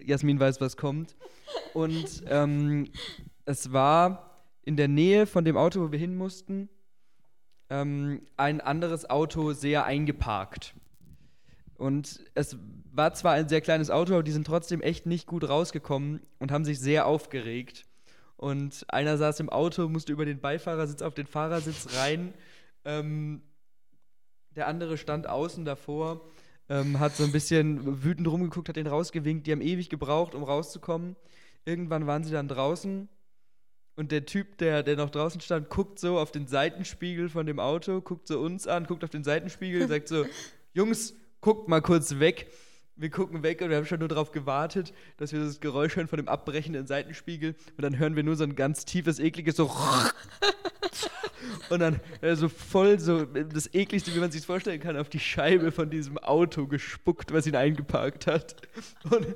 Jasmin weiß, was kommt. Und ähm, es war in der Nähe von dem Auto, wo wir hin mussten, ähm, ein anderes Auto sehr eingeparkt. Und es war zwar ein sehr kleines Auto, aber die sind trotzdem echt nicht gut rausgekommen und haben sich sehr aufgeregt. Und einer saß im Auto, musste über den Beifahrersitz auf den Fahrersitz rein. Ähm, der andere stand außen davor, ähm, hat so ein bisschen wütend rumgeguckt, hat den rausgewinkt. Die haben ewig gebraucht, um rauszukommen. Irgendwann waren sie dann draußen. Und der Typ, der, der noch draußen stand, guckt so auf den Seitenspiegel von dem Auto, guckt so uns an, guckt auf den Seitenspiegel, sagt so: Jungs, guckt mal kurz weg. Wir gucken weg und wir haben schon nur darauf gewartet, dass wir das Geräusch hören von dem abbrechenden Seitenspiegel. Und dann hören wir nur so ein ganz tiefes, ekliges so. Und dann äh, so voll so das ekligste, wie man sich vorstellen kann, auf die Scheibe von diesem Auto gespuckt, was ihn eingeparkt hat. Und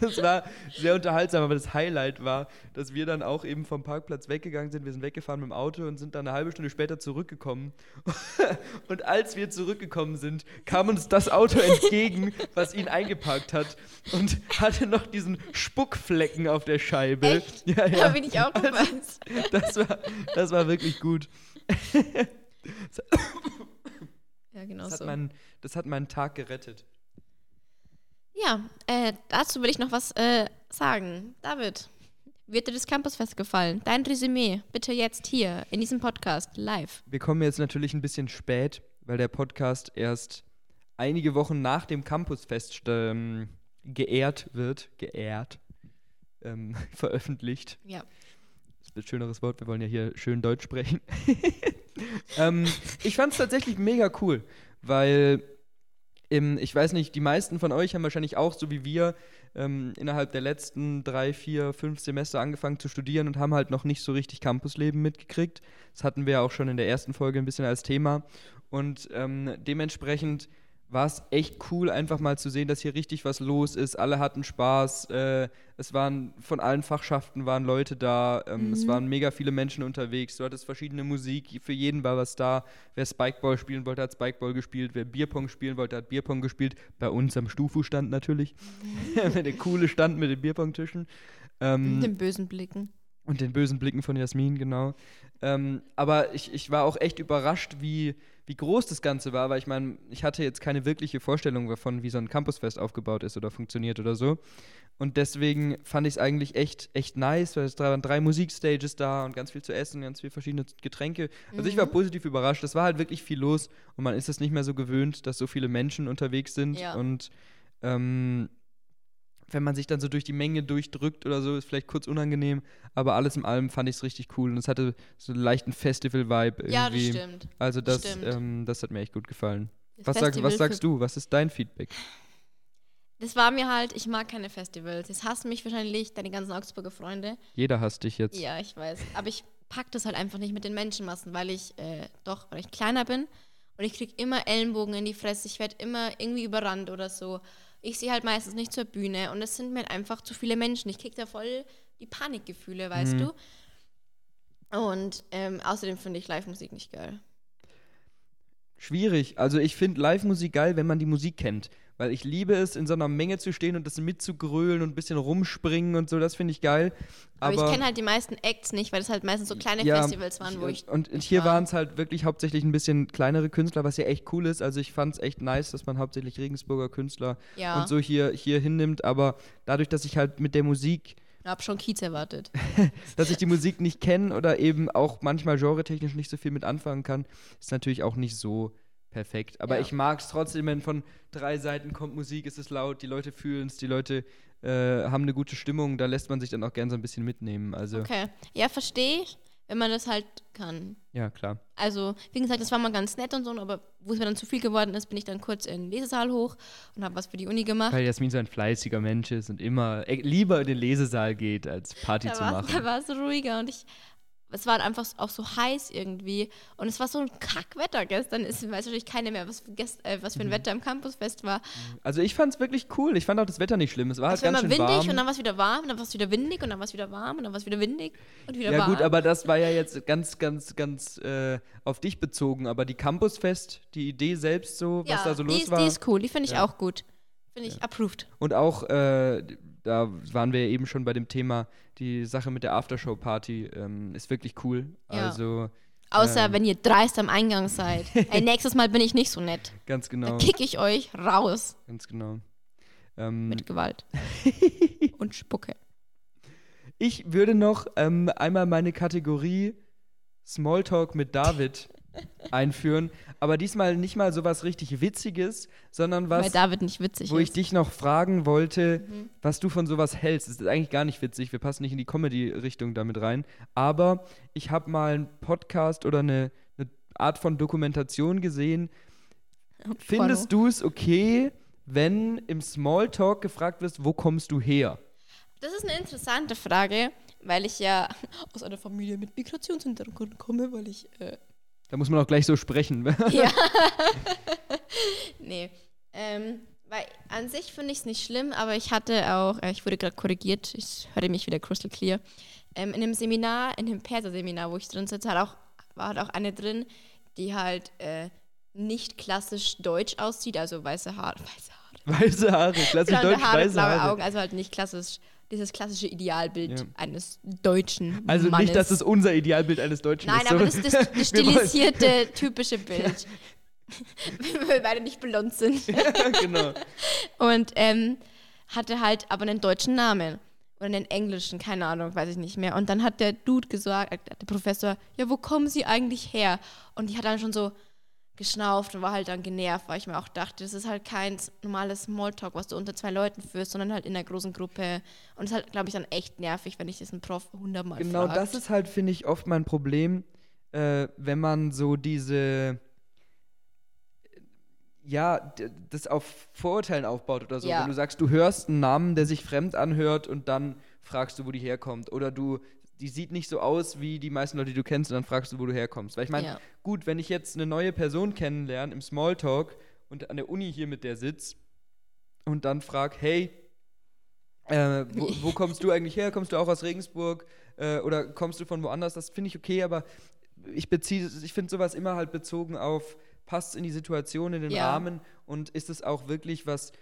das war sehr unterhaltsam, aber das Highlight war, dass wir dann auch eben vom Parkplatz weggegangen sind. Wir sind weggefahren mit dem Auto und sind dann eine halbe Stunde später zurückgekommen. Und als wir zurückgekommen sind, kam uns das Auto entgegen, was ihn eingeparkt hat und hatte noch diesen Spuckflecken auf der Scheibe. Echt? Ja, ja. Da bin ich auch gefasst. Das war, das war wirklich gut. Ja, genau Das hat, so. meinen, das hat meinen Tag gerettet. Ja, äh, dazu will ich noch was äh, sagen. David, wird dir das Campusfest gefallen? Dein Resümee, bitte jetzt hier in diesem Podcast live. Wir kommen jetzt natürlich ein bisschen spät, weil der Podcast erst einige Wochen nach dem Campusfest ähm, geehrt wird, geehrt, ähm, veröffentlicht. Ja. Das wird ein schöneres Wort, wir wollen ja hier schön Deutsch sprechen. ähm, ich fand es tatsächlich mega cool, weil im, ich weiß nicht, die meisten von euch haben wahrscheinlich auch, so wie wir, ähm, innerhalb der letzten drei, vier, fünf Semester angefangen zu studieren und haben halt noch nicht so richtig Campusleben mitgekriegt. Das hatten wir ja auch schon in der ersten Folge ein bisschen als Thema. Und ähm, dementsprechend war es echt cool, einfach mal zu sehen, dass hier richtig was los ist. Alle hatten Spaß. Äh, es waren von allen Fachschaften waren Leute da. Ähm, mhm. Es waren mega viele Menschen unterwegs. Du hattest verschiedene Musik. Für jeden war was da. Wer Spikeball spielen wollte, hat Spikeball gespielt. Wer Bierpong spielen wollte, hat Bierpong gespielt. Bei uns am Stufu-Stand natürlich. Mhm. Der coole Stand mit den Bierpong-Tischen. Ähm, mit den bösen Blicken. Und den bösen Blicken von Jasmin, genau. Ähm, aber ich, ich war auch echt überrascht, wie, wie groß das Ganze war, weil ich meine, ich hatte jetzt keine wirkliche Vorstellung davon, wie so ein Campusfest aufgebaut ist oder funktioniert oder so. Und deswegen fand ich es eigentlich echt, echt nice, weil es waren drei Musikstages da und ganz viel zu essen, ganz viele verschiedene Getränke. Also mhm. ich war mhm. positiv überrascht. Es war halt wirklich viel los und man ist es nicht mehr so gewöhnt, dass so viele Menschen unterwegs sind. Ja. Und ähm, wenn man sich dann so durch die Menge durchdrückt oder so, ist vielleicht kurz unangenehm, aber alles in allem fand ich es richtig cool und es hatte so einen leichten Festival-Vibe irgendwie. Ja, das stimmt. Also das, stimmt. Ähm, das hat mir echt gut gefallen. Was, sag, was sagst du? Was ist dein Feedback? Das war mir halt, ich mag keine Festivals. Jetzt hassen mich wahrscheinlich deine ganzen Augsburger Freunde. Jeder hasst dich jetzt. Ja, ich weiß. Aber ich pack das halt einfach nicht mit den Menschenmassen, weil ich äh, doch, weil ich kleiner bin und ich krieg immer Ellenbogen in die Fresse. Ich werde immer irgendwie überrannt oder so ich sehe halt meistens nicht zur Bühne und es sind mir einfach zu viele Menschen. Ich kriege da voll die Panikgefühle, weißt mhm. du? Und ähm, außerdem finde ich Live-Musik nicht geil. Schwierig. Also ich finde Live-Musik geil, wenn man die Musik kennt. Weil ich liebe es, in so einer Menge zu stehen und das mitzugrölen und ein bisschen rumspringen und so, das finde ich geil. Aber, Aber ich kenne halt die meisten Acts nicht, weil das halt meistens so kleine ja, Festivals waren, wo ich. Und hier waren es halt wirklich hauptsächlich ein bisschen kleinere Künstler, was ja echt cool ist. Also ich fand es echt nice, dass man hauptsächlich Regensburger Künstler ja. und so hier, hier hinnimmt. Aber dadurch, dass ich halt mit der Musik. Ich hab schon Kiez erwartet. dass ich die Musik nicht kenne oder eben auch manchmal genretechnisch nicht so viel mit anfangen kann, ist natürlich auch nicht so perfekt. Aber ja. ich mag es trotzdem, wenn von drei Seiten kommt Musik, ist es laut, die Leute fühlen es, die Leute äh, haben eine gute Stimmung, da lässt man sich dann auch gern so ein bisschen mitnehmen. Also okay. Ja, verstehe ich, wenn man das halt kann. Ja, klar. Also, wie gesagt, das war mal ganz nett und so, aber wo es mir dann zu viel geworden ist, bin ich dann kurz in den Lesesaal hoch und habe was für die Uni gemacht. Weil Jasmin so ein fleißiger Mensch ist und immer äh, lieber in den Lesesaal geht, als Party da zu machen. Da war es ruhiger und ich es war einfach auch so heiß irgendwie. Und es war so ein Kackwetter gestern. Es weiß natürlich keiner mehr, was, äh, was für ein mhm. Wetter im Campusfest war. Also ich fand es wirklich cool. Ich fand auch das Wetter nicht schlimm. Es war halt ganz schön windig warm. und dann war es wieder warm und dann war es wieder windig und dann war es wieder warm und dann war es wieder windig und wieder ja, warm. Ja gut, aber das war ja jetzt ganz, ganz, ganz äh, auf dich bezogen. Aber die Campusfest, die Idee selbst so, ja, was da so los ist, war. die ist cool. Die finde ich ja. auch gut. Finde ich approved. Und auch äh, da waren wir ja eben schon bei dem Thema, die Sache mit der Aftershow-Party ähm, ist wirklich cool. Ja. Also. Außer ähm, wenn ihr dreist am Eingang seid. Ey, nächstes Mal bin ich nicht so nett. Ganz genau. Dann kick ich euch raus. Ganz genau. Ähm, mit Gewalt. Und Spucke. Ich würde noch ähm, einmal meine Kategorie Smalltalk mit David einführen. Aber diesmal nicht mal so was richtig Witziges, sondern was. Weil David nicht witzig Wo ist. ich dich noch fragen wollte, mhm. was du von sowas hältst. Das ist eigentlich gar nicht witzig. Wir passen nicht in die Comedy-Richtung damit rein. Aber ich habe mal einen Podcast oder eine, eine Art von Dokumentation gesehen. Findest du es okay, wenn im Smalltalk gefragt wirst, wo kommst du her? Das ist eine interessante Frage, weil ich ja aus einer Familie mit Migrationshintergrund komme, weil ich äh, da muss man auch gleich so sprechen. ja. nee. Ähm, weil an sich finde ich es nicht schlimm, aber ich hatte auch, äh, ich wurde gerade korrigiert, ich hörte mich wieder crystal clear. Ähm, in dem Seminar, in dem Perser-Seminar, wo ich drin sitze, hat auch, war halt auch eine drin, die halt äh, nicht klassisch deutsch aussieht, also weiße Haare. Weiße Haare, weiße Haare klassisch deutsch, Haare, weiße blaue Haare. Augen, also halt nicht klassisch dieses klassische Idealbild ja. eines deutschen Also Mannes. nicht, dass es unser Idealbild eines Deutschen Nein, ist. Nein, aber das ist das, das stilisierte, typische Bild. Wenn wir beide nicht blond sind. ja, genau. Und ähm, hatte halt aber einen deutschen Namen. Oder einen englischen, keine Ahnung, weiß ich nicht mehr. Und dann hat der Dude gesagt, der Professor, ja, wo kommen Sie eigentlich her? Und die hat dann schon so, geschnauft und war halt dann genervt, weil ich mir auch dachte, das ist halt kein normales Smalltalk, was du unter zwei Leuten führst, sondern halt in einer großen Gruppe. Und es ist halt, glaube ich, dann echt nervig, wenn ich diesen Prof hundertmal Genau, fragt. das ist halt, finde ich, oft mein Problem, äh, wenn man so diese ja, das auf Vorurteilen aufbaut oder so. Ja. Wenn du sagst, du hörst einen Namen, der sich fremd anhört und dann fragst du, wo die herkommt. Oder du, die sieht nicht so aus wie die meisten Leute, die du kennst und dann fragst du, wo du herkommst. Weil ich meine, Ja. gut, wenn ich jetzt eine neue Person kennenlerne im Smalltalk und an der Uni hier mit der sitz und dann frag, hey, äh, wo, wo kommst du eigentlich her? Kommst du auch aus Regensburg? Äh, oder kommst du von woanders? Das finde ich okay, aber ich beziehe, ich finde sowas immer halt bezogen auf, passt in die Situation, in den Ja. Rahmen und ist es auch wirklich was,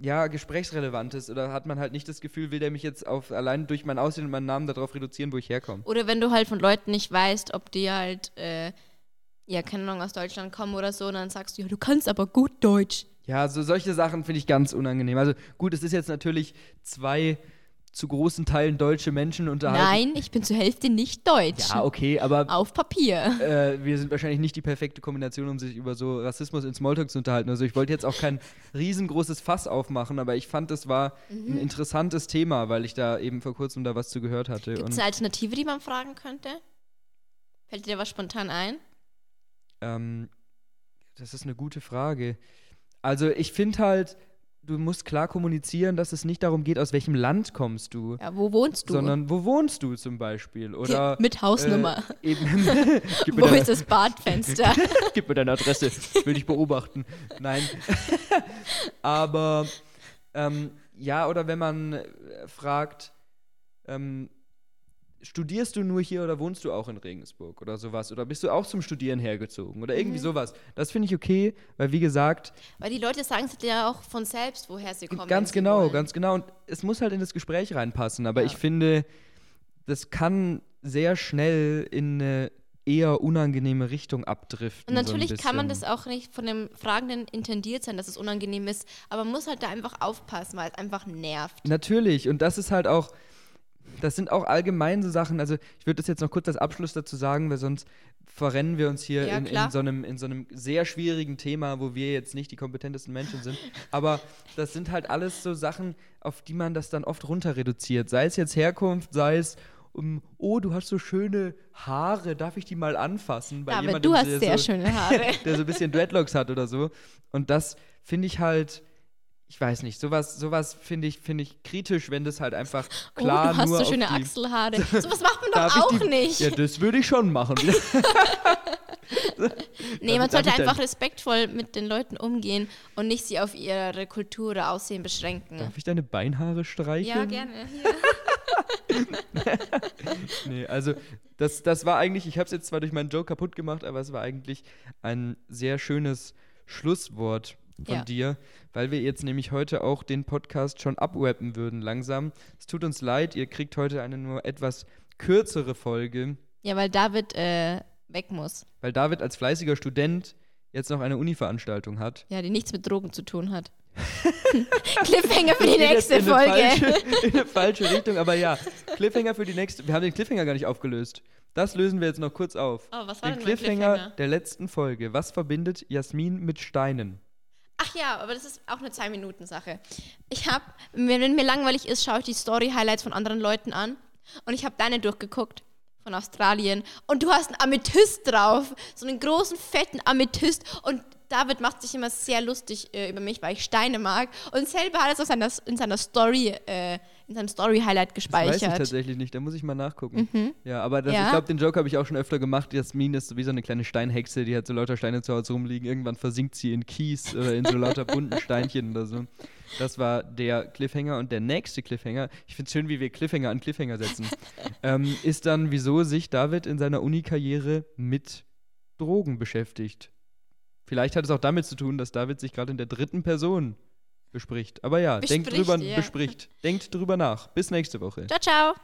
ja, gesprächsrelevantes oder hat man halt nicht das Gefühl, will der mich jetzt auf allein durch mein Aussehen und meinen Namen darauf reduzieren, wo ich herkomme? Oder wenn du halt von Leuten nicht weißt, ob die halt, äh, ja, keine Ahnung, aus Deutschland kommen oder so, und dann sagst du, ja, du kannst aber gut Deutsch. Ja, so solche Sachen finde ich ganz unangenehm. Also gut, es ist jetzt natürlich zwei zu großen Teilen deutsche Menschen unterhalten. Nein, ich bin zur Hälfte nicht Deutsch. Ja, okay, aber Auf Papier. äh, wir sind wahrscheinlich nicht die perfekte Kombination, um sich über so Rassismus in Smalltalk zu unterhalten. Also ich wollte jetzt auch kein riesengroßes Fass aufmachen, aber ich fand, das war Mhm. ein interessantes Thema, weil ich da eben vor kurzem da was zu gehört hatte. Gibt es eine Alternative, die man fragen könnte? Fällt dir was spontan ein? ähm, das ist eine gute Frage. Also ich finde halt, du musst klar kommunizieren, dass es nicht darum geht, aus welchem Land kommst du, Ja, wo wohnst du? sondern wo wohnst du zum Beispiel. Oder Mit Hausnummer. Äh, eben, gib, mir wo deine, ist das Badfenster? gib mir deine Adresse, ich will dich beobachten. Nein. Aber ähm, ja, oder wenn man äh, fragt, ähm, studierst du nur hier oder wohnst du auch in Regensburg oder sowas? Oder bist du auch zum Studieren hergezogen? Oder Mhm. irgendwie sowas. Das finde ich okay, weil wie gesagt, Weil die Leute sagen es ja auch von selbst, woher sie kommen. ganz genau, wollen. ganz genau. Und es muss halt in das Gespräch reinpassen. Aber Ja. ich finde, das kann sehr schnell in eine eher unangenehme Richtung abdriften. Und natürlich so kann man das auch nicht von dem Fragenden intendiert sein, dass es unangenehm ist, aber man muss halt da einfach aufpassen, weil es einfach nervt. Natürlich, und das ist halt auch, das sind auch allgemein so Sachen, also ich würde das jetzt noch kurz als Abschluss dazu sagen, weil sonst verrennen wir uns hier Ja, in, in, so einem, in so einem sehr schwierigen Thema, wo wir jetzt nicht die kompetentesten Menschen sind. Aber das sind halt alles so Sachen, auf die man das dann oft runter reduziert. Sei es jetzt Herkunft, sei es um, oh, du hast so schöne Haare, darf ich die mal anfassen? Bei Aber jemandem, du hast sehr so, schöne Haare. der so ein bisschen Dreadlocks hat oder so. Und das finde ich halt, ich weiß nicht, sowas, sowas finde ich, finde ich kritisch, wenn das halt einfach klar oh, du hast nur so auf schöne die, Achselhaare. Sowas macht man doch auch die, nicht. Ja, das würde ich schon machen. nee, man sollte einfach respektvoll mit den Leuten umgehen und nicht sie auf ihre Kultur oder Aussehen beschränken. Darf ich deine Beinhaare streicheln? Ja, gerne. Hier. Nee, also das, das war eigentlich, ich habe es jetzt zwar durch meinen Joke kaputt gemacht, aber es war eigentlich ein sehr schönes Schlusswort von Ja. dir, weil wir jetzt nämlich heute auch den Podcast schon abwappen würden langsam. Es tut uns leid, ihr kriegt heute eine nur etwas kürzere Folge, Ja, weil David äh, weg muss. weil David als fleißiger Student jetzt noch eine Uni-Veranstaltung hat. Ja, die nichts mit Drogen zu tun hat. Cliffhanger für die nächste in Folge. Falsche, in eine falsche Richtung, aber ja, Cliffhanger für die nächste. Wir haben den Cliffhanger gar nicht aufgelöst. Das lösen wir jetzt noch kurz auf. Oh, was war den denn Cliffhanger, Cliffhanger? der letzten Folge. Was verbindet Jasmin mit Steinen? Ach ja, aber das ist auch eine Zwei-Minuten-Sache. Ich habe, wenn, mir langweilig ist, schaue ich die Story-Highlights von anderen Leuten an. Und ich habe deine durchgeguckt von Australien. Und du hast einen Amethyst drauf. So einen großen, fetten Amethyst. Und David macht sich immer sehr lustig äh, über mich, weil ich Steine mag. Und selber hat es in seiner Story, äh, in seinem Story-Highlight Das weiß ich gespeichert. tatsächlich nicht, da muss ich mal nachgucken. Ja, aber das, Ja. ich glaube, den Joke habe ich auch schon öfter gemacht. Jasmin ist so wie so eine kleine Steinhexe, die hat so lauter Steine zu Hause rumliegen. Irgendwann versinkt sie in Kies oder in so lauter bunten Steinchen oder so. Das war der Cliffhanger und der nächste Cliffhanger, ich finde es schön, wie wir Cliffhanger an Cliffhanger setzen, ähm, ist dann, wieso sich David in seiner Uni-Karriere mit Drogen beschäftigt. Vielleicht hat es auch damit zu tun, dass David sich gerade in der dritten Person bespricht. Aber ja, denkt Bespricht, drüber, ja. bespricht. Denkt drüber nach. Bis nächste Woche. Ciao, ciao.